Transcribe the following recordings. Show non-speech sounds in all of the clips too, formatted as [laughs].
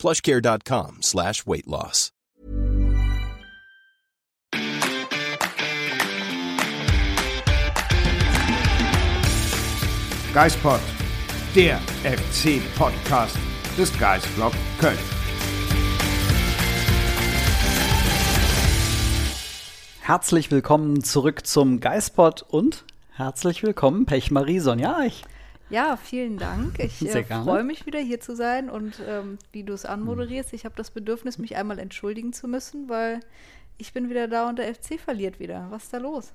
plushcare.com slash weight loss. Geispod, der FC-Podcast des Geistblog Köln. Herzlich willkommen zurück zum Geispod und herzlich willkommen Pechmarie Sonja Eich. Ja, vielen Dank. Ich äh, freue mich wieder hier zu sein und ähm, wie du es anmoderierst. Ich habe das Bedürfnis, mich einmal entschuldigen zu müssen, weil ich bin wieder da und der FC verliert wieder. Was ist da los?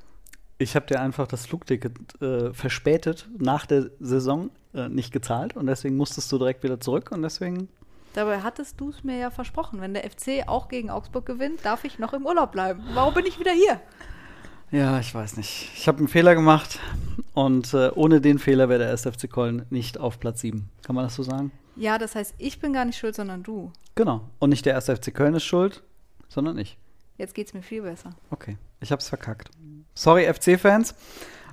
Ich habe dir einfach das Flugticket äh, verspätet nach der Saison äh, nicht gezahlt und deswegen musstest du direkt wieder zurück und deswegen Dabei hattest du es mir ja versprochen. Wenn der FC auch gegen Augsburg gewinnt, darf ich noch im Urlaub bleiben. Warum bin ich wieder hier? ja, ich weiß nicht. Ich habe einen Fehler gemacht und äh, ohne den Fehler wäre der SFC Köln nicht auf Platz 7. Kann man das so sagen? Ja, das heißt, ich bin gar nicht schuld, sondern du. Genau. Und nicht der SFC Köln ist schuld, sondern ich. Jetzt geht es mir viel besser. Okay, ich hab's verkackt. Sorry, FC-Fans,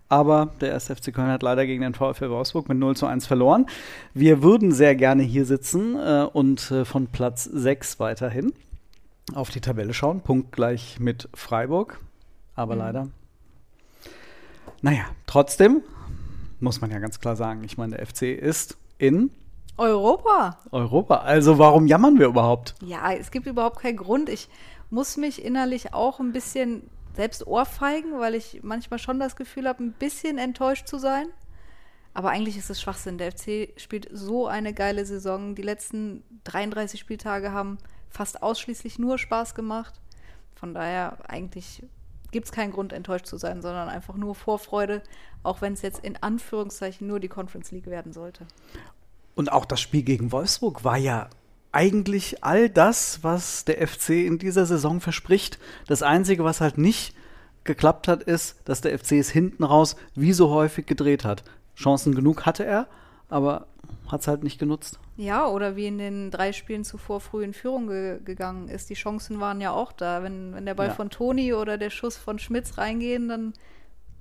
aber der 1. FC Köln hat leider gegen den VfL Wolfsburg mit 0 zu 1 verloren. Wir würden sehr gerne hier sitzen äh, und äh, von Platz 6 weiterhin auf die Tabelle schauen. Punktgleich mit Freiburg, aber leider. Naja, trotzdem muss man ja ganz klar sagen, ich meine, der FC ist in Europa! Europa. Also warum jammern wir überhaupt? Ja, es gibt überhaupt keinen Grund. Ich muss mich innerlich auch ein bisschen selbst ohrfeigen, weil ich manchmal schon das Gefühl habe, ein bisschen enttäuscht zu sein. Aber eigentlich ist es Schwachsinn. Der FC spielt so eine geile Saison. Die letzten 33 Spieltage haben fast ausschließlich nur Spaß gemacht. Von daher eigentlich gibt es keinen Grund, enttäuscht zu sein, sondern einfach nur Vorfreude, auch wenn es jetzt in Anführungszeichen nur die Conference League werden sollte. Und auch das Spiel gegen Wolfsburg war ja eigentlich all das, was der FC in dieser Saison verspricht. Das Einzige, was halt nicht geklappt hat, ist, dass der FC es hinten raus wie so häufig gedreht hat. Chancen genug hatte er, aber hat es halt nicht genutzt. Ja, oder wie in den drei Spielen zuvor früh in Führung ge gegangen ist. Die Chancen waren ja auch da. Wenn, wenn der Ball Ja. von Toni oder der Schuss von Schmitz reingehen, dann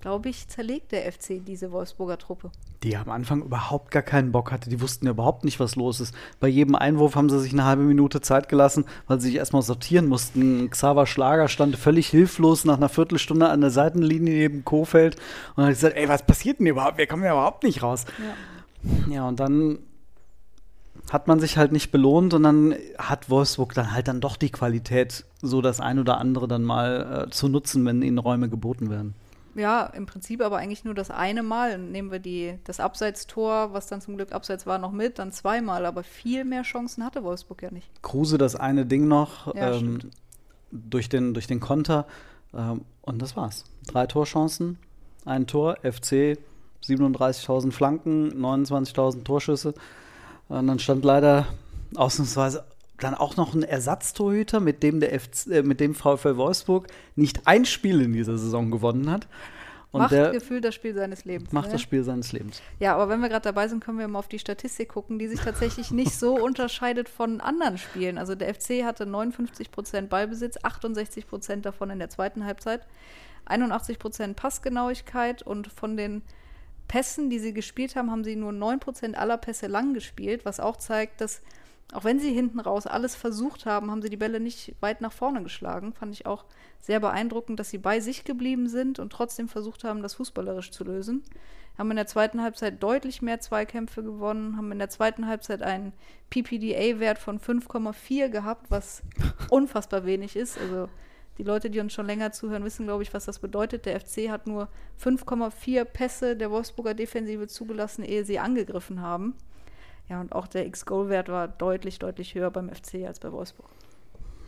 glaube ich, zerlegt der FC diese Wolfsburger Truppe. Die am Anfang überhaupt gar keinen Bock hatte. Die wussten ja überhaupt nicht, was los ist. Bei jedem Einwurf haben sie sich eine halbe Minute Zeit gelassen, weil sie sich erstmal sortieren mussten. Xaver Schlager stand völlig hilflos nach einer Viertelstunde an der Seitenlinie neben Kofeld und hat gesagt, ey, was passiert denn überhaupt? Wir kommen ja überhaupt nicht raus. Ja, und dann hat man sich halt nicht belohnt und dann hat Wolfsburg dann halt dann doch die Qualität, so das ein oder andere dann mal äh, zu nutzen, wenn ihnen Räume geboten werden. Ja, im Prinzip aber eigentlich nur das eine Mal. Nehmen wir die, das Abseitstor, was dann zum Glück abseits war, noch mit, dann zweimal. Aber viel mehr Chancen hatte Wolfsburg ja nicht. Kruse das eine Ding noch Ja, ähm, durch, den, durch den Konter ähm, und das war's. Drei Torchancen, ein Tor, FC 37.000 Flanken, 29.000 Torschüsse. Und dann stand leider ausnahmsweise dann auch noch ein Ersatztorhüter, mit dem der FC, äh, mit dem VfL Wolfsburg nicht ein Spiel in dieser Saison gewonnen hat. Und macht der gefühlt das Spiel seines Lebens. macht ne? das Spiel seines Lebens. Ja, aber wenn wir gerade dabei sind, können wir mal auf die Statistik gucken, die sich tatsächlich nicht so [laughs] unterscheidet von anderen Spielen. Also der FC hatte 59 Prozent Ballbesitz, 68 Prozent davon in der zweiten Halbzeit, 81 Prozent Passgenauigkeit und von den Pässen, die sie gespielt haben, haben sie nur 9 Prozent aller Pässe lang gespielt, was auch zeigt, dass auch wenn sie hinten raus alles versucht haben, haben sie die Bälle nicht weit nach vorne geschlagen. Fand ich auch sehr beeindruckend, dass sie bei sich geblieben sind und trotzdem versucht haben, das fußballerisch zu lösen. Haben in der zweiten Halbzeit deutlich mehr Zweikämpfe gewonnen, haben in der zweiten Halbzeit einen PPDA-Wert von 5,4 gehabt, was [laughs] unfassbar wenig ist. Also die Leute, die uns schon länger zuhören, wissen, glaube ich, was das bedeutet. Der FC hat nur 5,4 Pässe der Wolfsburger Defensive zugelassen, ehe sie angegriffen haben. Ja, und auch der X-Goal-Wert war deutlich, deutlich höher beim FC als bei Wolfsburg.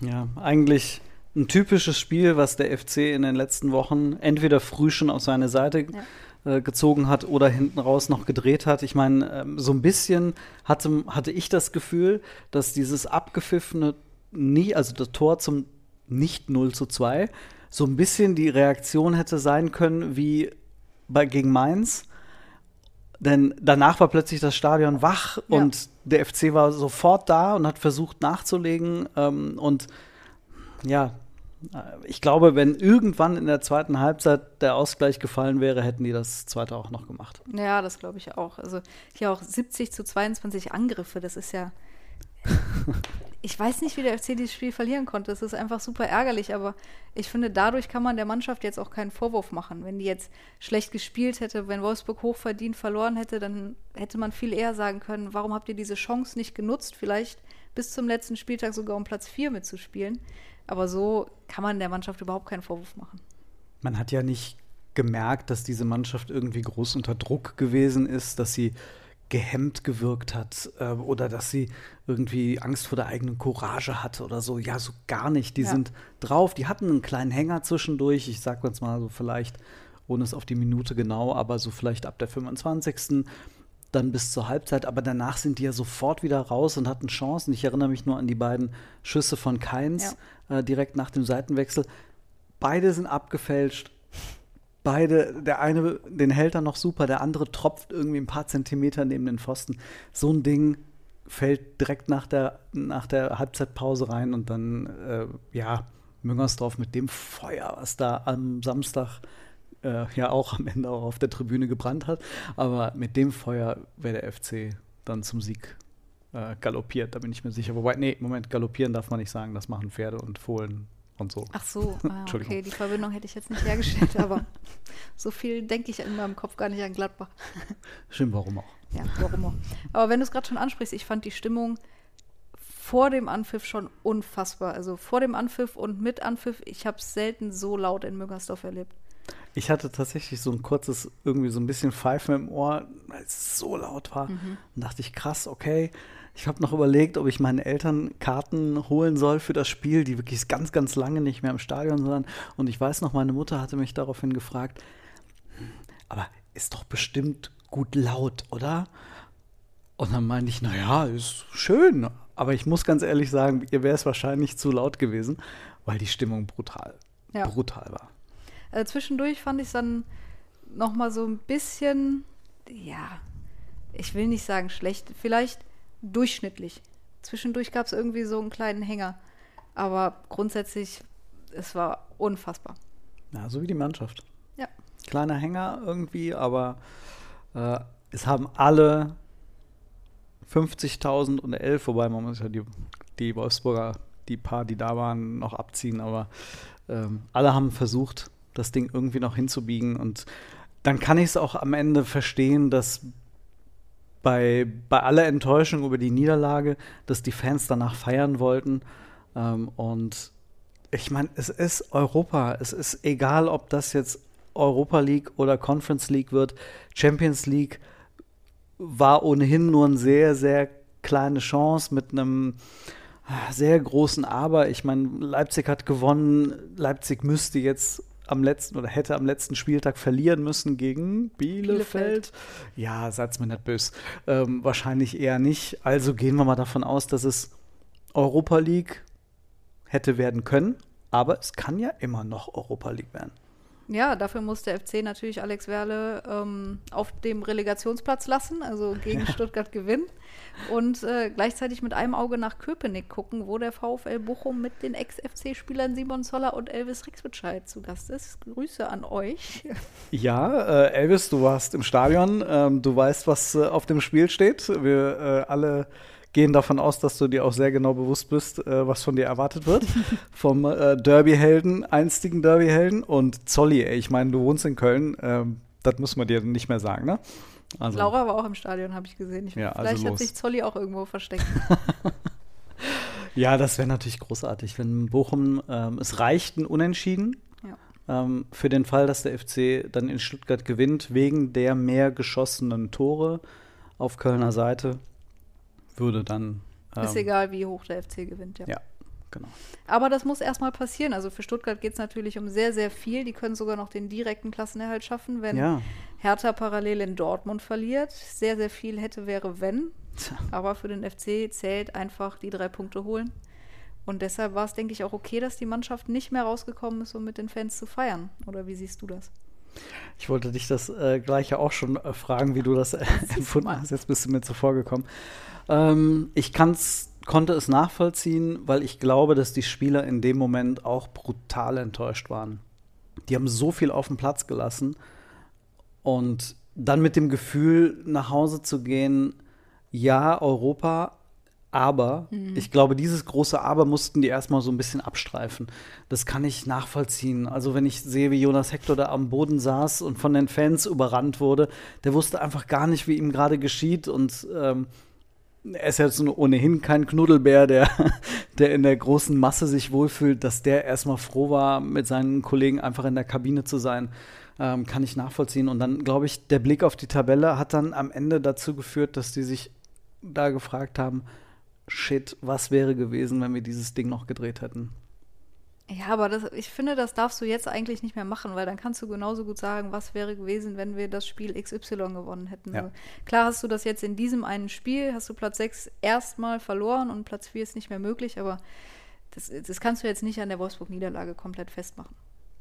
Ja, eigentlich ein typisches Spiel, was der FC in den letzten Wochen entweder früh schon auf seine Seite äh, gezogen hat oder hinten raus noch gedreht hat. Ich meine, ähm, so ein bisschen hatte, hatte ich das Gefühl, dass dieses abgepfiffene nie, also das Tor zum nicht 0 zu 2, so ein bisschen die Reaktion hätte sein können wie bei, gegen Mainz. Denn danach war plötzlich das Stadion wach Ja. und der FC war sofort da und hat versucht nachzulegen. Ähm, und ja, ich glaube, wenn irgendwann in der zweiten Halbzeit der Ausgleich gefallen wäre, hätten die das zweite auch noch gemacht. Ja, das glaube ich auch. Also hier auch 70 zu 22 Angriffe, das ist ja. Ich weiß nicht, wie der FC dieses Spiel verlieren konnte. Es ist einfach super ärgerlich, aber ich finde, dadurch kann man der Mannschaft jetzt auch keinen Vorwurf machen. Wenn die jetzt schlecht gespielt hätte, wenn Wolfsburg hochverdient verloren hätte, dann hätte man viel eher sagen können, warum habt ihr diese Chance nicht genutzt, vielleicht bis zum letzten Spieltag sogar um Platz 4 mitzuspielen. Aber so kann man der Mannschaft überhaupt keinen Vorwurf machen. Man hat ja nicht gemerkt, dass diese Mannschaft irgendwie groß unter Druck gewesen ist, dass sie gehemmt gewirkt hat äh, oder dass sie irgendwie Angst vor der eigenen Courage hatte oder so. Ja, so gar nicht. Die Ja. sind drauf, die hatten einen kleinen Hänger zwischendurch. Ich sag jetzt mal so vielleicht, ohne es auf die Minute genau, aber so vielleicht ab der 25. Dann bis zur Halbzeit, aber danach sind die ja sofort wieder raus und hatten Chancen. Ich erinnere mich nur an die beiden Schüsse von Keins äh, direkt nach dem Seitenwechsel. Beide sind abgefälscht. Beide, der eine, den hält er noch super, der andere tropft irgendwie ein paar Zentimeter neben den Pfosten. So ein Ding fällt direkt nach der, nach der Halbzeitpause rein und dann, äh, ja, Müngersdorf mit dem Feuer, was da am Samstag äh, ja auch am Ende auch auf der Tribüne gebrannt hat. Aber mit dem Feuer wäre der FC dann zum Sieg äh, galoppiert, da bin ich mir sicher. Wobei, nee, Moment, galoppieren darf man nicht sagen, das machen Pferde und Fohlen und so. Ach so, [laughs] ah, okay, die Verbindung hätte ich jetzt nicht hergestellt, aber [laughs] so viel denke ich in meinem Kopf gar nicht an Gladbach. [laughs] Stimmt, warum auch? Ja, warum auch. Aber wenn du es gerade schon ansprichst, ich fand die Stimmung vor dem Anpfiff schon unfassbar. Also vor dem Anpfiff und mit Anpfiff, ich habe es selten so laut in Müngersdorf erlebt. Ich hatte tatsächlich so ein kurzes, irgendwie so ein bisschen Pfeifen im Ohr, weil es so laut war. Mhm. Und dachte ich, krass, okay. Ich habe noch überlegt, ob ich meinen Eltern Karten holen soll für das Spiel, die wirklich ganz, ganz lange nicht mehr im Stadion waren. Und ich weiß noch, meine Mutter hatte mich daraufhin gefragt, "Hm, aber ist doch bestimmt gut laut, oder? Und dann meinte ich, naja, ist schön. Aber ich muss ganz ehrlich sagen, ihr wäre es wahrscheinlich zu laut gewesen, weil die Stimmung brutal, Ja. brutal war. Äh, zwischendurch fand ich es dann noch mal so ein bisschen, ja, ich will nicht sagen schlecht, vielleicht durchschnittlich. Zwischendurch gab es irgendwie so einen kleinen Hänger. Aber grundsätzlich, es war unfassbar. Ja, so wie die Mannschaft. Ja. Kleiner Hänger irgendwie, aber äh, es haben alle 50.000 und 11, wobei man muss ja die, die Wolfsburger, die paar, die da waren, noch abziehen, aber ähm, alle haben versucht, das Ding irgendwie noch hinzubiegen und dann kann ich es auch am Ende verstehen, dass bei, bei aller Enttäuschung über die Niederlage, dass die Fans danach feiern wollten. Ähm, und ich meine, es ist Europa. Es ist egal, ob das jetzt Europa League oder Conference League wird. Champions League war ohnehin nur eine sehr, sehr kleine Chance mit einem sehr großen Aber. Ich meine, Leipzig hat gewonnen. Leipzig müsste jetzt am letzten oder hätte am letzten Spieltag verlieren müssen gegen Bielefeld. Bielefeld. Ja, sag's mir nicht böse. Ähm, wahrscheinlich eher nicht. Also gehen wir mal davon aus, dass es Europa League hätte werden können. Aber es kann ja immer noch Europa League werden. Ja, dafür muss der FC natürlich Alex Werle ähm, auf dem Relegationsplatz lassen, also gegen Stuttgart gewinnen. Und äh, gleichzeitig mit einem Auge nach Köpenick gucken, wo der VfL Bochum mit den Ex-FC-Spielern Simon Zoller und Elvis Rixbescheid zu Gast ist. Grüße an euch. Ja, äh, Elvis, du warst im Stadion. Ähm, du weißt, was äh, auf dem Spiel steht. Wir äh, alle gehen davon aus, dass du dir auch sehr genau bewusst bist, äh, was von dir erwartet wird. [laughs] Vom äh, Derby-Helden, einstigen Derby-Helden und Zolli. Ey, ich meine, du wohnst in Köln. Ähm, das muss man dir nicht mehr sagen, ne? Also, Laura war auch im Stadion, habe ich gesehen. Ich, Ja, also vielleicht hat los. sich Zolli auch irgendwo versteckt. [laughs] Ja, das wäre natürlich großartig, wenn Bochum, ähm, es reicht ein Unentschieden Ja. ähm, für den Fall, dass der FC dann in Stuttgart gewinnt, wegen der mehr geschossenen Tore auf Kölner Seite, würde dann. Ähm, Ist egal, wie hoch der FC gewinnt, ja. Ja, genau. Aber das muss erstmal passieren. Also für Stuttgart geht es natürlich um sehr, sehr viel. Die können sogar noch den direkten Klassenerhalt schaffen, wenn Ja. Hertha parallel in Dortmund verliert. Sehr, sehr viel hätte, wäre, wenn. Aber für den FC zählt einfach die drei Punkte holen. Und deshalb war es, denke ich, auch okay, dass die Mannschaft nicht mehr rausgekommen ist, um mit den Fans zu feiern. Oder wie siehst du das? Ich wollte dich das äh, gleiche auch schon äh, fragen, wie du das äh, [laughs] empfunden hast. Jetzt bist du mir zuvor gekommen. Ähm, ich kann's, konnte es nachvollziehen, weil ich glaube, dass die Spieler in dem Moment auch brutal enttäuscht waren. Die haben so viel auf den Platz gelassen und dann mit dem Gefühl nach Hause zu gehen, ja, Europa, aber mhm. ich glaube, dieses große Aber mussten die erstmal so ein bisschen abstreifen. Das kann ich nachvollziehen. Also, wenn ich sehe, wie Jonas Hector da am Boden saß und von den Fans überrannt wurde, der wusste einfach gar nicht, wie ihm gerade geschieht. Und ähm, er ist jetzt ohnehin kein Knuddelbär, der, [laughs] der in der großen Masse sich wohlfühlt, dass der erstmal froh war, mit seinen Kollegen einfach in der Kabine zu sein. Ähm, kann ich nachvollziehen. Und dann, glaube ich, der Blick auf die Tabelle hat dann am Ende dazu geführt, dass die sich da gefragt haben, shit, was wäre gewesen, wenn wir dieses Ding noch gedreht hätten? Ja, aber das, ich finde, das darfst du jetzt eigentlich nicht mehr machen, weil dann kannst du genauso gut sagen, was wäre gewesen, wenn wir das Spiel XY gewonnen hätten. Ja. Also, klar hast du das jetzt in diesem einen Spiel, hast du Platz 6 erstmal verloren und Platz 4 ist nicht mehr möglich, aber das, das kannst du jetzt nicht an der Wolfsburg-Niederlage komplett festmachen.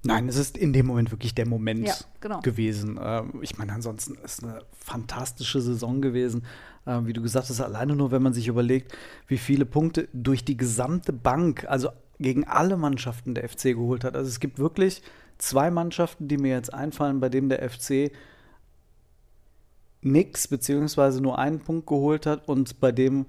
Nein, es ist in dem Moment wirklich der Moment ja, genau. gewesen. Ähm, ich meine, ansonsten ist es eine fantastische Saison gewesen. Ähm, wie du gesagt hast, alleine nur, wenn man sich überlegt, wie viele Punkte durch die gesamte Bank, also gegen alle Mannschaften der FC geholt hat. Also es gibt wirklich zwei Mannschaften, die mir jetzt einfallen, bei denen der FC nichts beziehungsweise nur einen Punkt geholt hat und bei dem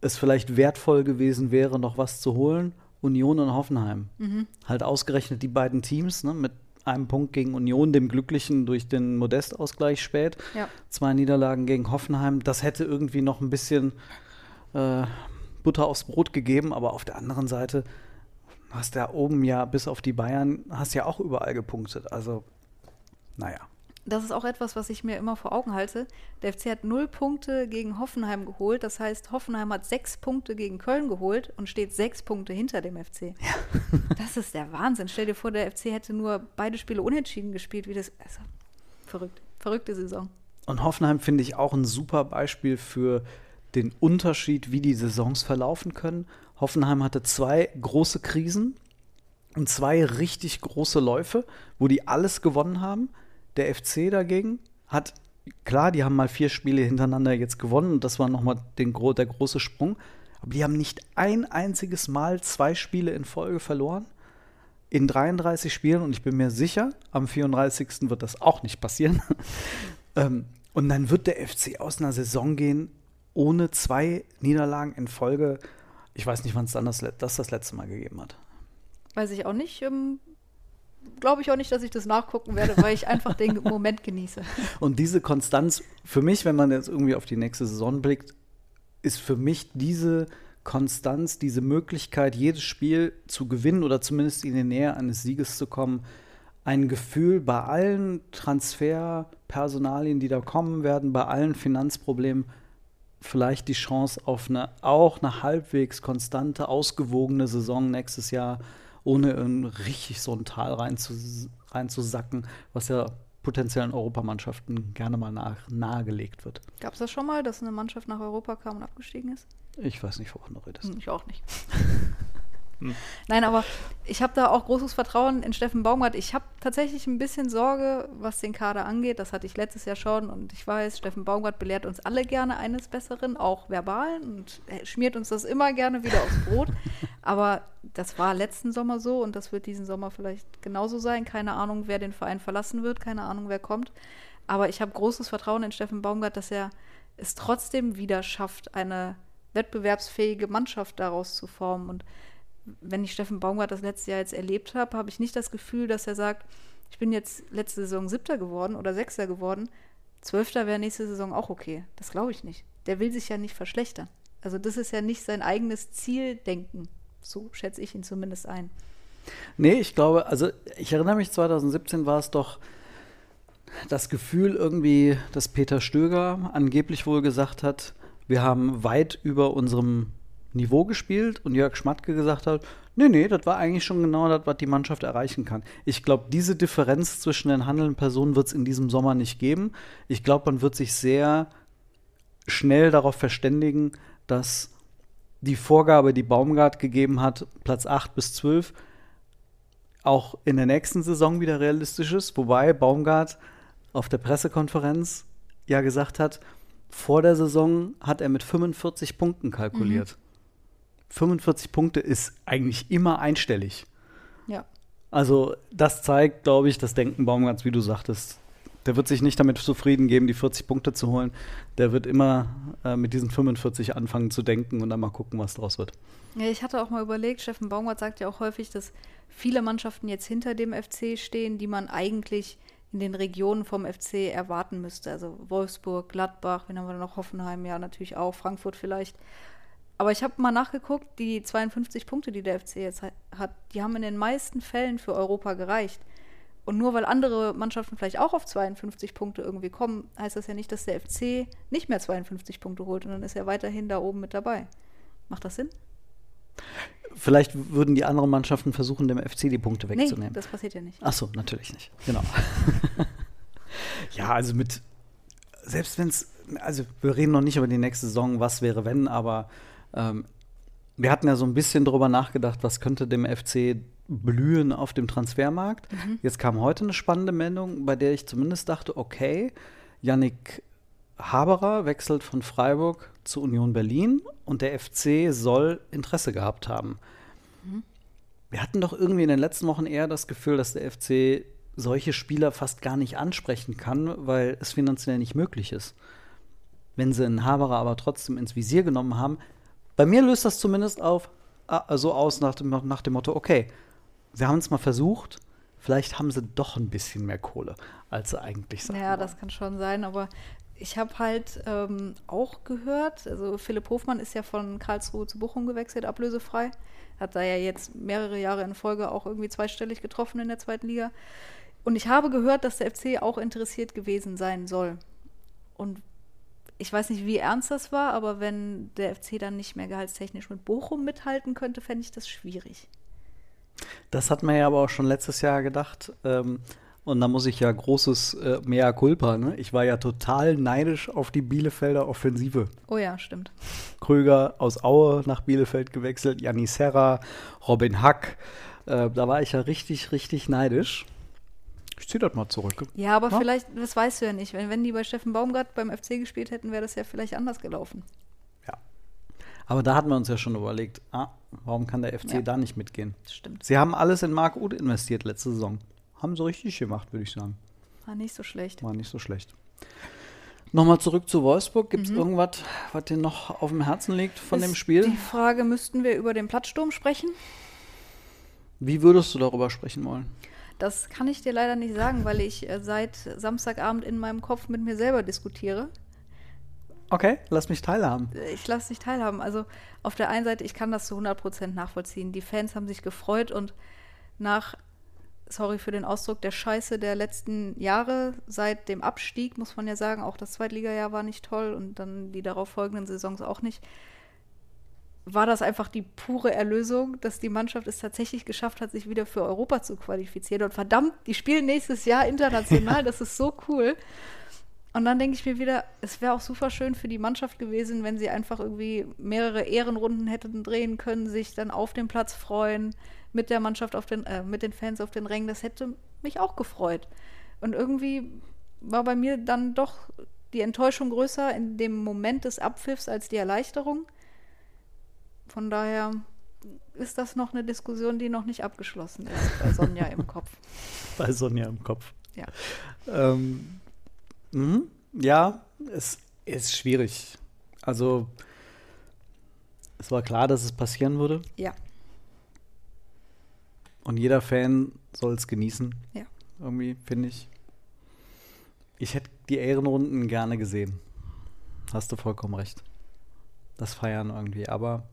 es vielleicht wertvoll gewesen wäre, noch was zu holen. Union und Hoffenheim. Mhm. Halt ausgerechnet die beiden Teams ne, mit einem Punkt gegen Union, dem Glücklichen durch den Modestausgleich spät. Ja. Zwei Niederlagen gegen Hoffenheim. Das hätte irgendwie noch ein bisschen äh, Butter aufs Brot gegeben, aber auf der anderen Seite hast du ja oben ja bis auf die Bayern, hast ja auch überall gepunktet. Also, naja das ist auch etwas, was ich mir immer vor Augen halte. Der FC hat null Punkte gegen Hoffenheim geholt. Das heißt, Hoffenheim hat sechs Punkte gegen Köln geholt und steht sechs Punkte hinter dem FC. Ja. [laughs] das ist der Wahnsinn. Stell dir vor, der FC hätte nur beide Spiele unentschieden gespielt, wie das. Also, verrückt. Verrückte Saison. Und Hoffenheim finde ich auch ein super Beispiel für den Unterschied, wie die Saisons verlaufen können. Hoffenheim hatte zwei große Krisen und zwei richtig große Läufe, wo die alles gewonnen haben. Der FC dagegen hat, klar, die haben mal vier Spiele hintereinander jetzt gewonnen und das war nochmal der große Sprung. Aber die haben nicht ein einziges Mal zwei Spiele in Folge verloren. In 33 Spielen und ich bin mir sicher, am 34. wird das auch nicht passieren. [laughs] ähm, und dann wird der FC aus einer Saison gehen ohne zwei Niederlagen in Folge. Ich weiß nicht, wann es dann das, das, das letzte Mal gegeben hat. Weiß ich auch nicht. Ähm, glaube ich auch nicht, dass ich das nachgucken werde, weil ich einfach den [laughs] Moment genieße. Und diese Konstanz, für mich, wenn man jetzt irgendwie auf die nächste Saison blickt, ist für mich diese Konstanz, diese Möglichkeit, jedes Spiel zu gewinnen oder zumindest in die Nähe eines Sieges zu kommen, ein Gefühl bei allen Transferpersonalien, die da kommen werden, bei allen Finanzproblemen, vielleicht die Chance auf eine auch eine halbwegs konstante, ausgewogene Saison nächstes Jahr ohne in richtig so ein Tal reinzusacken, was ja potenziellen Europamannschaften gerne mal nach, nahegelegt wird. Gab es das schon mal, dass eine Mannschaft nach Europa kam und abgestiegen ist? Ich weiß nicht, wovon du redest. Hm, ich auch nicht. [laughs] Hm. Nein, aber ich habe da auch großes Vertrauen in Steffen Baumgart. Ich habe tatsächlich ein bisschen Sorge, was den Kader angeht. Das hatte ich letztes Jahr schon und ich weiß, Steffen Baumgart belehrt uns alle gerne eines Besseren, auch verbal und er schmiert uns das immer gerne wieder aufs Brot. [laughs] aber das war letzten Sommer so und das wird diesen Sommer vielleicht genauso sein. Keine Ahnung, wer den Verein verlassen wird, keine Ahnung, wer kommt. Aber ich habe großes Vertrauen in Steffen Baumgart, dass er es trotzdem wieder schafft, eine wettbewerbsfähige Mannschaft daraus zu formen und wenn ich Steffen Baumgart das letzte Jahr jetzt erlebt habe, habe ich nicht das Gefühl, dass er sagt, ich bin jetzt letzte Saison Siebter geworden oder Sechster geworden. Zwölfter wäre nächste Saison auch okay. Das glaube ich nicht. Der will sich ja nicht verschlechtern. Also das ist ja nicht sein eigenes Zieldenken. So schätze ich ihn zumindest ein. Nee, ich glaube, also ich erinnere mich, 2017 war es doch das Gefühl irgendwie, dass Peter Stöger angeblich wohl gesagt hat, wir haben weit über unserem Niveau gespielt und Jörg Schmatke gesagt hat, nee, nee, das war eigentlich schon genau das, was die Mannschaft erreichen kann. Ich glaube, diese Differenz zwischen den handelnden Personen wird es in diesem Sommer nicht geben. Ich glaube, man wird sich sehr schnell darauf verständigen, dass die Vorgabe, die Baumgart gegeben hat, Platz 8 bis 12, auch in der nächsten Saison wieder realistisch ist. Wobei Baumgart auf der Pressekonferenz ja gesagt hat, vor der Saison hat er mit 45 Punkten kalkuliert. 45 Punkte ist eigentlich immer einstellig. Ja. Also das zeigt, glaube ich, das Denken Baumgarts, wie du sagtest. Der wird sich nicht damit zufrieden geben, die 40 Punkte zu holen. Der wird immer äh, mit diesen 45 anfangen zu denken und dann mal gucken, was draus wird. Ja, ich hatte auch mal überlegt, Steffen Baumgart sagt ja auch häufig, dass viele Mannschaften jetzt hinter dem FC stehen, die man eigentlich in den Regionen vom FC erwarten müsste. Also Wolfsburg, Gladbach, wen haben wir noch? Hoffenheim, ja, natürlich auch, Frankfurt vielleicht. Aber ich habe mal nachgeguckt, die 52 Punkte, die der FC jetzt hat, die haben in den meisten Fällen für Europa gereicht. Und nur weil andere Mannschaften vielleicht auch auf 52 Punkte irgendwie kommen, heißt das ja nicht, dass der FC nicht mehr 52 Punkte holt und dann ist er weiterhin da oben mit dabei. Macht das Sinn? Vielleicht würden die anderen Mannschaften versuchen, dem FC die Punkte wegzunehmen. Nee, das passiert ja nicht. Ach so, natürlich nicht. Genau. [laughs] ja, also mit, selbst wenn es, also wir reden noch nicht über die nächste Saison, was wäre wenn, aber ähm, wir hatten ja so ein bisschen drüber nachgedacht, was könnte dem FC blühen auf dem Transfermarkt. Mhm. Jetzt kam heute eine spannende Meldung, bei der ich zumindest dachte, okay, Yannick Haberer wechselt von Freiburg zu Union Berlin und der FC soll Interesse gehabt haben. Mhm. Wir hatten doch irgendwie in den letzten Wochen eher das Gefühl, dass der FC solche Spieler fast gar nicht ansprechen kann, weil es finanziell nicht möglich ist. Wenn sie einen Haberer aber trotzdem ins Visier genommen haben, bei mir löst das zumindest auf, äh, so aus nach dem, nach dem Motto, okay, sie haben es mal versucht, vielleicht haben sie doch ein bisschen mehr Kohle, als sie eigentlich sagen. Ja, wollen. das kann schon sein, aber ich habe halt ähm, auch gehört, also Philipp Hofmann ist ja von Karlsruhe zu Bochum gewechselt, ablösefrei. Hat da ja jetzt mehrere Jahre in Folge auch irgendwie zweistellig getroffen in der zweiten Liga. Und ich habe gehört, dass der FC auch interessiert gewesen sein soll. Und ich weiß nicht, wie ernst das war, aber wenn der FC dann nicht mehr gehaltstechnisch mit Bochum mithalten könnte, fände ich das schwierig. Das hat man ja aber auch schon letztes Jahr gedacht. Ähm, und da muss ich ja großes äh, Mea culpa. Ne? Ich war ja total neidisch auf die Bielefelder Offensive. Oh ja, stimmt. Kröger aus Aue nach Bielefeld gewechselt, Janis Serra, Robin Hack. Äh, da war ich ja richtig, richtig neidisch. Ich ziehe das mal zurück. Ja, aber ja? vielleicht, das weißt du ja nicht. Wenn, wenn die bei Steffen Baumgart beim FC gespielt hätten, wäre das ja vielleicht anders gelaufen. Ja. Aber da hatten wir uns ja schon überlegt, ah, warum kann der FC ja. da nicht mitgehen? Stimmt. Sie haben alles in Marc Uth investiert letzte Saison haben sie richtig gemacht, würde ich sagen. War nicht so schlecht. War nicht so schlecht. Nochmal zurück zu Wolfsburg. Gibt es mhm. irgendwas, was dir noch auf dem Herzen liegt von Ist dem Spiel? Die Frage, müssten wir über den Plattsturm sprechen? Wie würdest du darüber sprechen wollen? Das kann ich dir leider nicht sagen, weil ich äh, seit Samstagabend in meinem Kopf mit mir selber diskutiere. Okay, lass mich teilhaben. Ich lass dich teilhaben. Also auf der einen Seite, ich kann das zu 100% nachvollziehen. Die Fans haben sich gefreut und nach sorry für den Ausdruck, der Scheiße der letzten Jahre seit dem Abstieg, muss man ja sagen. Auch das Zweitligajahr war nicht toll und dann die darauf folgenden Saisons auch nicht. War das einfach die pure Erlösung, dass die Mannschaft es tatsächlich geschafft hat, sich wieder für Europa zu qualifizieren. Und verdammt, die spielen nächstes Jahr international, [laughs] das ist so cool. Und dann denke ich mir wieder, es wäre auch super schön für die Mannschaft gewesen, wenn sie einfach irgendwie mehrere Ehrenrunden hätten drehen können, sich dann auf dem Platz freuen, mit der Mannschaft auf den, äh, mit den Fans auf den Rängen. Das hätte mich auch gefreut. Und irgendwie war bei mir dann doch die Enttäuschung größer in dem Moment des Abpfiffs als die Erleichterung. Von daher ist das noch eine Diskussion, die noch nicht abgeschlossen ist bei Sonja im Kopf. [laughs] Bei Sonja im Kopf. Ja. Ähm, mh, ja, es ist schwierig. Also, es war klar, dass es passieren würde. Ja. Und jeder Fan soll es genießen. Ja. Irgendwie, finde ich. Ich hätte die Ehrenrunden gerne gesehen. Hast du vollkommen recht. Das Feiern irgendwie. Aber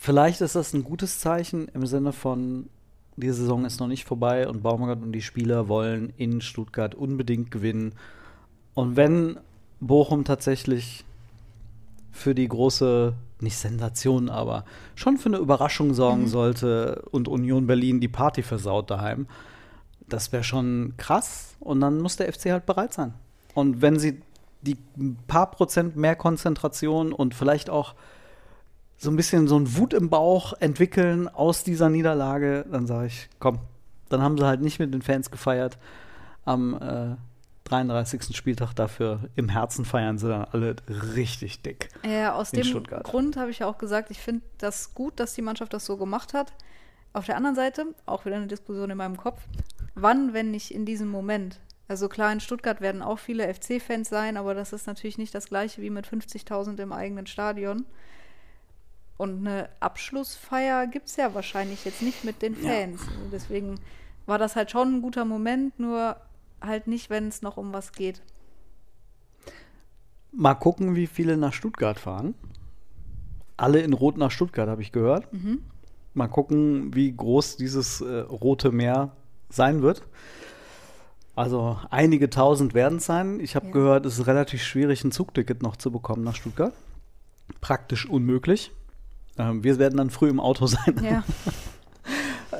vielleicht ist das ein gutes Zeichen im Sinne von, die Saison ist noch nicht vorbei und Baumgart und die Spieler wollen in Stuttgart unbedingt gewinnen. Und wenn Bochum tatsächlich für die große nicht Sensation, aber schon für eine Überraschung sorgen mhm. sollte und Union Berlin die Party versaut daheim, das wäre schon krass. Und dann muss der FC halt bereit sein. Und wenn sie die paar Prozent mehr Konzentration und vielleicht auch so ein bisschen so ein Wut im Bauch entwickeln aus dieser Niederlage, dann sage ich, komm, dann haben sie halt nicht mit den Fans gefeiert. Am äh, 33. Spieltag dafür im Herzen feiern sie dann alle richtig dick. Ja, aus dem Stuttgart. Grund habe ich ja auch gesagt, ich finde das gut, dass die Mannschaft das so gemacht hat. Auf der anderen Seite, auch wieder eine Diskussion in meinem Kopf, wann, wenn nicht in diesem Moment? Also klar, in Stuttgart werden auch viele FC-Fans sein, aber das ist natürlich nicht das gleiche wie mit 50.000 im eigenen Stadion. Und eine Abschlussfeier gibt es ja wahrscheinlich jetzt nicht mit den Fans. Deswegen war das halt schon ein guter Moment, nur halt nicht, wenn es noch um was geht. Mal gucken, wie viele nach Stuttgart fahren. Alle in Rot nach Stuttgart, habe ich gehört. Mal gucken, wie groß dieses äh, Rote Meer sein wird. Also einige tausend werden es sein. Ich habe Ja. gehört, es ist relativ schwierig, ein Zugticket noch zu bekommen nach Stuttgart. Praktisch unmöglich. Ähm, wir werden dann früh im Auto [laughs] sein. Ja, [laughs]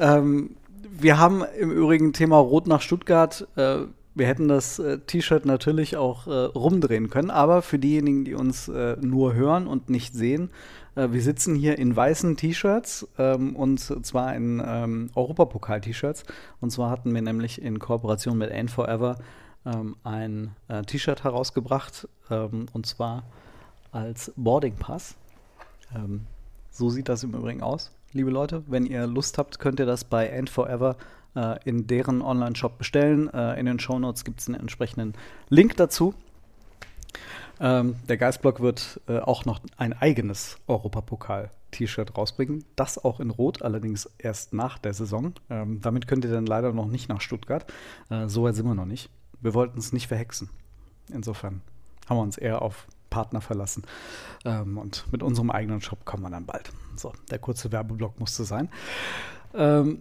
Ähm, wir haben im Übrigen Thema Rot nach Stuttgart. Äh, wir hätten das äh, T-Shirt natürlich auch äh, rumdrehen können, aber für diejenigen, die uns äh, nur hören und nicht sehen, äh, wir sitzen hier in weißen T-Shirts ähm, und zwar in ähm, Europapokal-T-Shirts. Und zwar hatten wir nämlich in Kooperation mit Ain Forever ähm, ein äh, T-Shirt herausgebracht ähm, und zwar als Boarding Pass. So sieht das im Übrigen aus, liebe Leute. Wenn ihr Lust habt, könnt ihr das bei End Forever äh, in deren Online-Shop bestellen. Äh, in den Shownotes gibt es einen entsprechenden Link dazu. Ähm, der Geistblock wird äh, auch noch ein eigenes Europapokal-T-Shirt rausbringen. Das auch in Rot, allerdings erst nach der Saison. Ähm, damit könnt ihr dann leider noch nicht nach Stuttgart. Äh, so weit sind wir noch nicht. Wir wollten es nicht verhexen. Insofern haben wir uns eher auf Partner verlassen. Ähm, und mit unserem eigenen Shop kommen wir dann bald. So, der kurze Werbeblock musste sein. Ähm,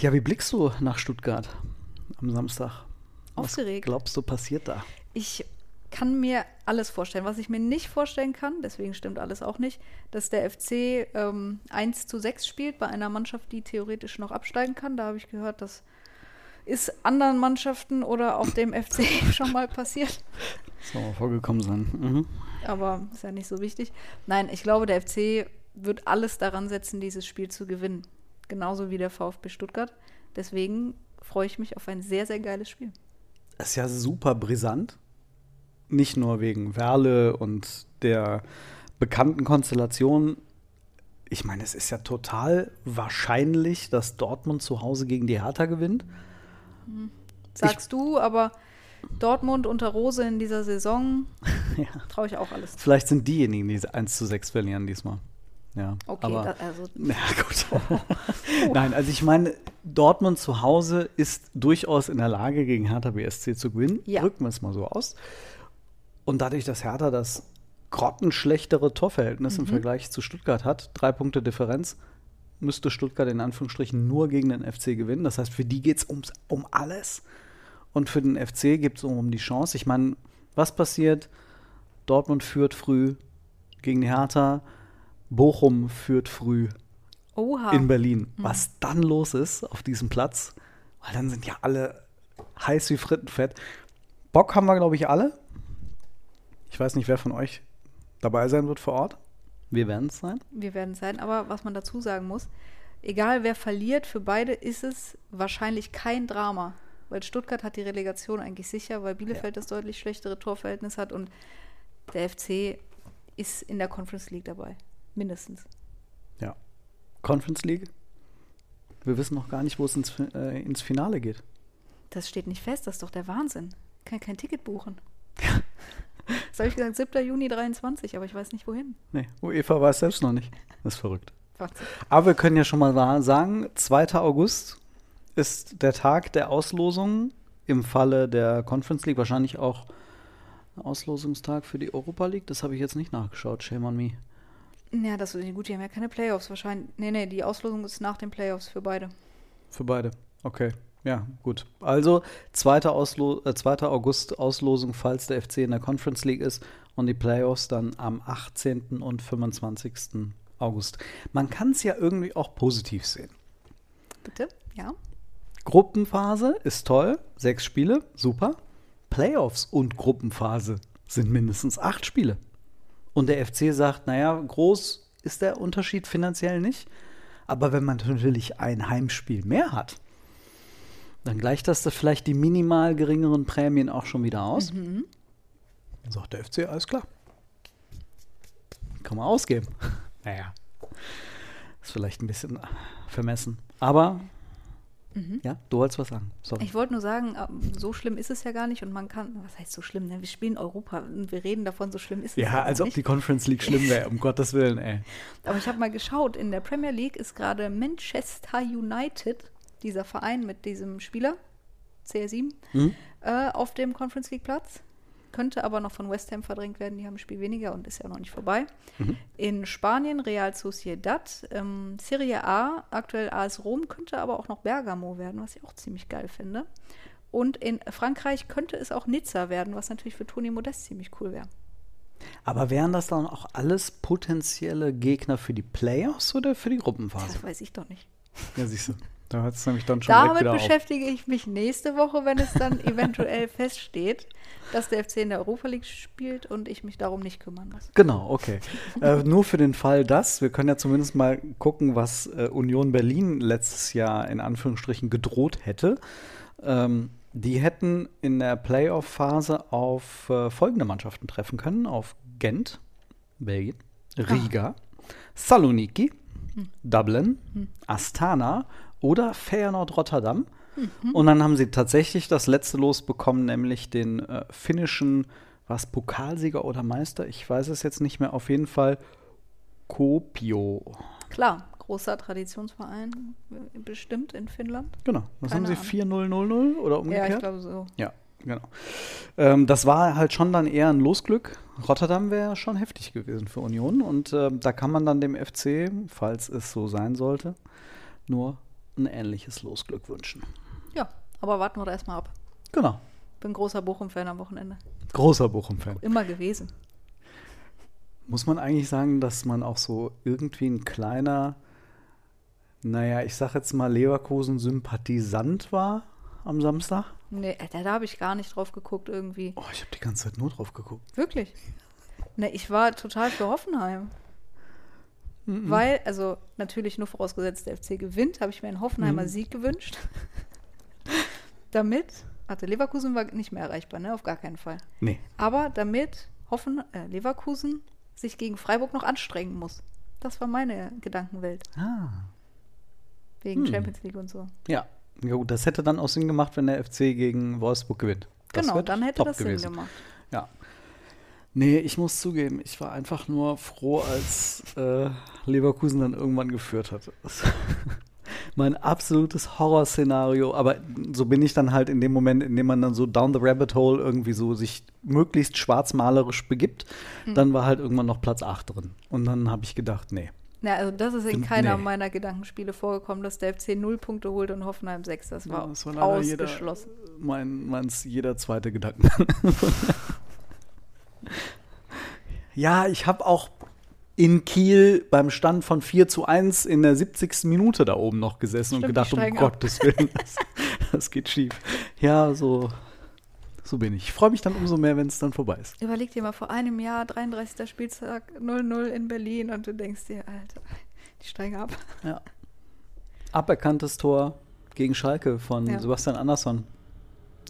ja, wie blickst du nach Stuttgart am Samstag? Was Aufgeregt. glaubst du, passiert da? ich kann mir alles vorstellen. Was ich mir nicht vorstellen kann, deswegen stimmt alles auch nicht, dass der FC ähm, 1 zu 6 spielt bei einer Mannschaft, die theoretisch noch absteigen kann. Da habe ich gehört, das ist anderen Mannschaften oder auch dem FC [laughs] schon mal passiert. Soll mal vorgekommen sein. Mhm. Aber ist ja nicht so wichtig. Nein, ich glaube, der FC wird alles daran setzen, dieses Spiel zu gewinnen. Genauso wie der VfB Stuttgart. Deswegen freue ich mich auf ein sehr, sehr geiles Spiel. ist ja super brisant. Nicht nur wegen Werle und der bekannten Konstellation. Ich meine, es ist ja total wahrscheinlich, dass Dortmund zu Hause gegen die Hertha gewinnt. Sagst du, aber Dortmund unter Rose in dieser Saison [laughs] Ja. traue ich auch alles. Vielleicht sind diejenigen, die 1 zu 6 verlieren diesmal. Ja, Okay, aber da, also [laughs] Ja, gut. [laughs] Nein, also ich meine, Dortmund zu Hause ist durchaus in der Lage, gegen Hertha BSC zu gewinnen. Ja. Drücken wir es mal so aus. Und dadurch, dass Hertha das grottenschlechtere Torverhältnis im Vergleich zu Stuttgart hat, drei Punkte Differenz, müsste Stuttgart in Anführungsstrichen nur gegen den FC gewinnen. Das heißt, für die geht es um alles. Und für den FC geht es um die Chance. Ich meine, was passiert? Dortmund führt früh gegen die Hertha. Bochum führt früh Oha. in Berlin. Was dann los ist auf diesem Platz, weil dann sind ja alle heiß wie Frittenfett. Bock haben wir, glaube ich, alle. Ich weiß nicht, wer von euch dabei sein wird vor Ort. Wir werden es sein. Wir werden sein, aber was man dazu sagen muss, egal wer verliert, für beide ist es wahrscheinlich kein Drama. Weil Stuttgart hat die Relegation eigentlich sicher, weil Bielefeld das deutlich schlechtere Torverhältnis hat und der FC ist in der Conference League dabei. Mindestens. Ja. Conference League. Wir wissen noch gar nicht, wo es ins, äh, ins Finale geht. Das steht nicht fest, das ist doch der Wahnsinn. Kann kein Ticket buchen. [laughs] Habe ich gesagt, 7. Juni 23, aber ich weiß nicht wohin. Nee, UEFA weiß selbst noch nicht. Das ist verrückt. Wahnsinn. Aber wir können ja schon mal sagen, 2. August ist der Tag der Auslosung. Im Falle der Conference League wahrscheinlich auch Auslosungstag für die Europa League. Das habe ich jetzt nicht nachgeschaut. Shame on me. Ja, das ist gut, die haben ja keine Playoffs wahrscheinlich. Nee, nee, die Auslosung ist nach den Playoffs für beide. Für beide. Okay. Ja, gut. Also 2. Auslo äh, 2. August Auslosung, falls der FC in der Conference League ist und die Playoffs dann am 18. und 25. August. Man kann es ja irgendwie auch positiv sehen. Bitte? Ja. Gruppenphase ist toll, sechs Spiele, super. Playoffs und Gruppenphase sind mindestens acht Spiele. Und der FC sagt, naja, groß ist der Unterschied finanziell nicht. Aber wenn man natürlich ein Heimspiel mehr hat, dann gleicht das da vielleicht die minimal geringeren Prämien auch schon wieder aus. Mhm. Dann sagt der FC, alles klar. Kann man ausgeben. [laughs] Naja. Ist vielleicht ein bisschen vermessen. Aber, ja, du wolltest was sagen. Sorry. Mhm. Ich wollte nur sagen, ähm, so schlimm ist es ja gar nicht und man kann, was heißt so schlimm, ne? wir spielen Europa und wir reden davon, so schlimm ist es ja, gar als ob nicht. die Conference League schlimm wäre, um [laughs] Gottes Willen, ey. Aber ich habe mal geschaut, in der Premier League ist gerade Manchester United, dieser Verein mit diesem Spieler, CR7, Mhm. äh, auf dem Conference League Platz. Könnte aber noch von West Ham verdrängt werden, die haben ein Spiel weniger und ist ja noch nicht vorbei. Mhm. In Spanien Real Sociedad, ähm, Serie A, aktuell AS Rom, könnte aber auch noch Bergamo werden, was ich auch ziemlich geil finde. Und in Frankreich könnte es auch Nizza werden, was natürlich für Toni Modest ziemlich cool wäre. Aber wären das dann auch alles potenzielle Gegner für die Playoffs oder für die Gruppenphase? Das weiß ich doch nicht. Ja, siehst du. Da hört es nämlich dann schon Damit wieder auf. beschäftige ich mich nächste Woche, wenn es dann eventuell [laughs] feststeht, dass der FC in der Europa League spielt und ich mich darum nicht kümmern muss. Genau, okay. äh, nur für den Fall, dass, wir können ja zumindest mal gucken, was äh, Union Berlin letztes Jahr in Anführungsstrichen gedroht hätte. Ähm, die hätten in der Playoff-Phase auf äh, folgende Mannschaften treffen können: auf Gent, Belgien, Riga, Saloniki, Dublin, Astana oder Feyenoord Rotterdam. Und dann haben sie tatsächlich das letzte Los bekommen, nämlich den äh, finnischen, was Pokalsieger oder Meister, ich weiß es jetzt nicht mehr, auf jeden Fall Kuopio. Klar, großer Traditionsverein, äh, bestimmt in Finnland. Genau. Was Keine haben sie? 4-0-0-0 oder Ja, umgekehrt? ich glaube so. Ja, genau. Ähm, das war halt schon dann eher ein Losglück. Rotterdam wäre schon heftig gewesen für Union. Und ähm, da kann man dann dem FC, falls es so sein sollte, nur ein ähnliches Losglück wünschen. Ja, aber warten wir da erstmal ab. Genau. Bin großer Bochum-Fan am Wochenende. Großer Bochum-Fan. Immer gewesen. Muss man eigentlich sagen, dass man auch so irgendwie ein kleiner, naja, ich sag jetzt mal Leverkusen-Sympathisant war am Samstag? Nee, Alter, da habe ich gar nicht drauf geguckt irgendwie. Oh, ich habe die ganze Zeit nur drauf geguckt. Wirklich? Ne, ich war total für Hoffenheim. Weil, also natürlich nur vorausgesetzt, der FC gewinnt, habe ich mir einen Hoffenheimer Sieg gewünscht. [laughs] damit, warte, Leverkusen war nicht mehr erreichbar, ne? Auf gar keinen Fall. Nee. Aber damit Hoffen, äh, Leverkusen sich gegen Freiburg noch anstrengen muss. Das war meine Gedankenwelt. Ah. Wegen Hm. Champions League und so. Ja. ja, gut, das hätte dann auch Sinn gemacht, wenn der FC gegen Wolfsburg gewinnt. Das genau, dann hätte das gewesen. Sinn gemacht. Ja. Nee, ich muss zugeben, ich war einfach nur froh, als äh, Leverkusen dann irgendwann geführt hat. [laughs] Mein absolutes Horrorszenario, aber so bin ich dann halt in dem Moment, in dem man dann so down the rabbit hole irgendwie so sich möglichst schwarzmalerisch begibt, Hm. dann war halt irgendwann noch Platz 8 drin. Und dann habe ich gedacht, nee. Na, also das ist in Nee. keiner meiner Gedankenspiele vorgekommen, dass der FC 0 Punkte holt und Hoffenheim 6. Das war, Ja, das war jeder- ausgeschlossen. Mein, meins jeder zweite Gedanke. [laughs] ja, ich habe auch in Kiel beim Stand von 4 zu 1 in der 70. Minute da oben noch gesessen und Stimmt, gedacht, die um. Gottes Willen, [laughs] das, das geht schief. Ja, so, so bin ich. Ich freue mich dann umso mehr, wenn es dann vorbei ist. Überleg dir mal, vor einem Jahr, 33. Spieltag, 0-0 in Berlin und du denkst dir, Alter, die steigen ab. Ja. Aberkanntes Tor gegen Schalke von Ja. Sebastian Andersson.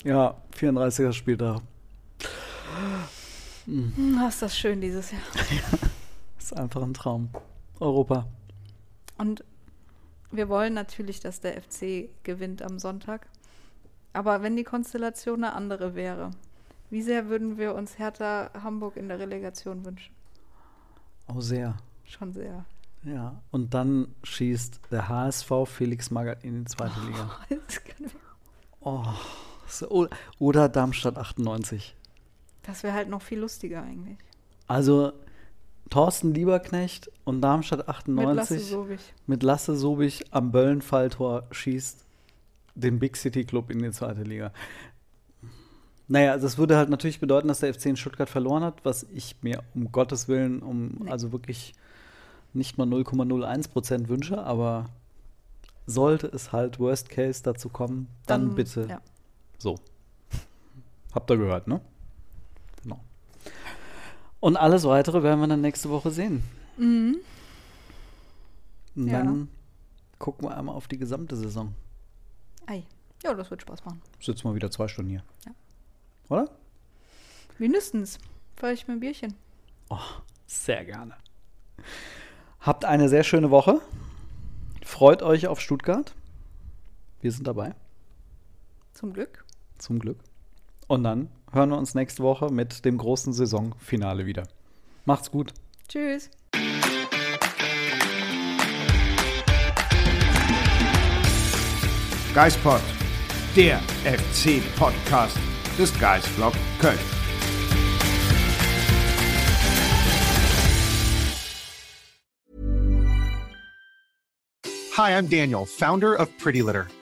Ja, 34er Spieltag. Hm, Was ist das schön dieses Jahr. [laughs] Ist einfach ein Traum. Europa. Und wir wollen natürlich, dass der FC gewinnt am Sonntag. Aber wenn die Konstellation eine andere wäre, wie sehr würden wir uns Hertha Hamburg in der Relegation wünschen? Oh, sehr. Schon sehr. Ja. Und dann schießt der HSV Felix Magath in die zweite Liga. [laughs] Das kann- Oh. so- Oder Darmstadt 98. Das wäre halt noch viel lustiger eigentlich. Also Thorsten Lieberknecht und Darmstadt Mit 98 Lasse Sobich. mit Lasse Sobich am Böllenfalltor schießt den Big City Club in die zweite Liga. Naja, das würde halt natürlich bedeuten, dass der FC in Stuttgart verloren hat, was ich mir um Gottes Willen, um Nee. also wirklich nicht mal 0,01 Prozent wünsche, aber sollte es halt Worst Case dazu kommen, dann, bitte Ja. so. Habt ihr gehört, ne? Und alles weitere werden wir dann nächste Woche sehen. Mhm. Und Ja. dann gucken wir einmal auf die gesamte Saison. Ei. Ja, das wird Spaß machen. Sitzen wir wieder zwei Stunden hier. Ja. Oder? Mindestens. Vielleicht mit ein Bierchen. Sehr gerne. Habt eine sehr schöne Woche. Freut euch auf Stuttgart. Wir sind dabei, Zum Glück. zum Glück. Und dann hören wir uns nächste Woche mit dem großen Saisonfinale wieder. Macht's gut. Tschüss. Geispod, der FC-Podcast des Geisblog Köln. Hi, I'm Daniel, founder of Pretty Litter.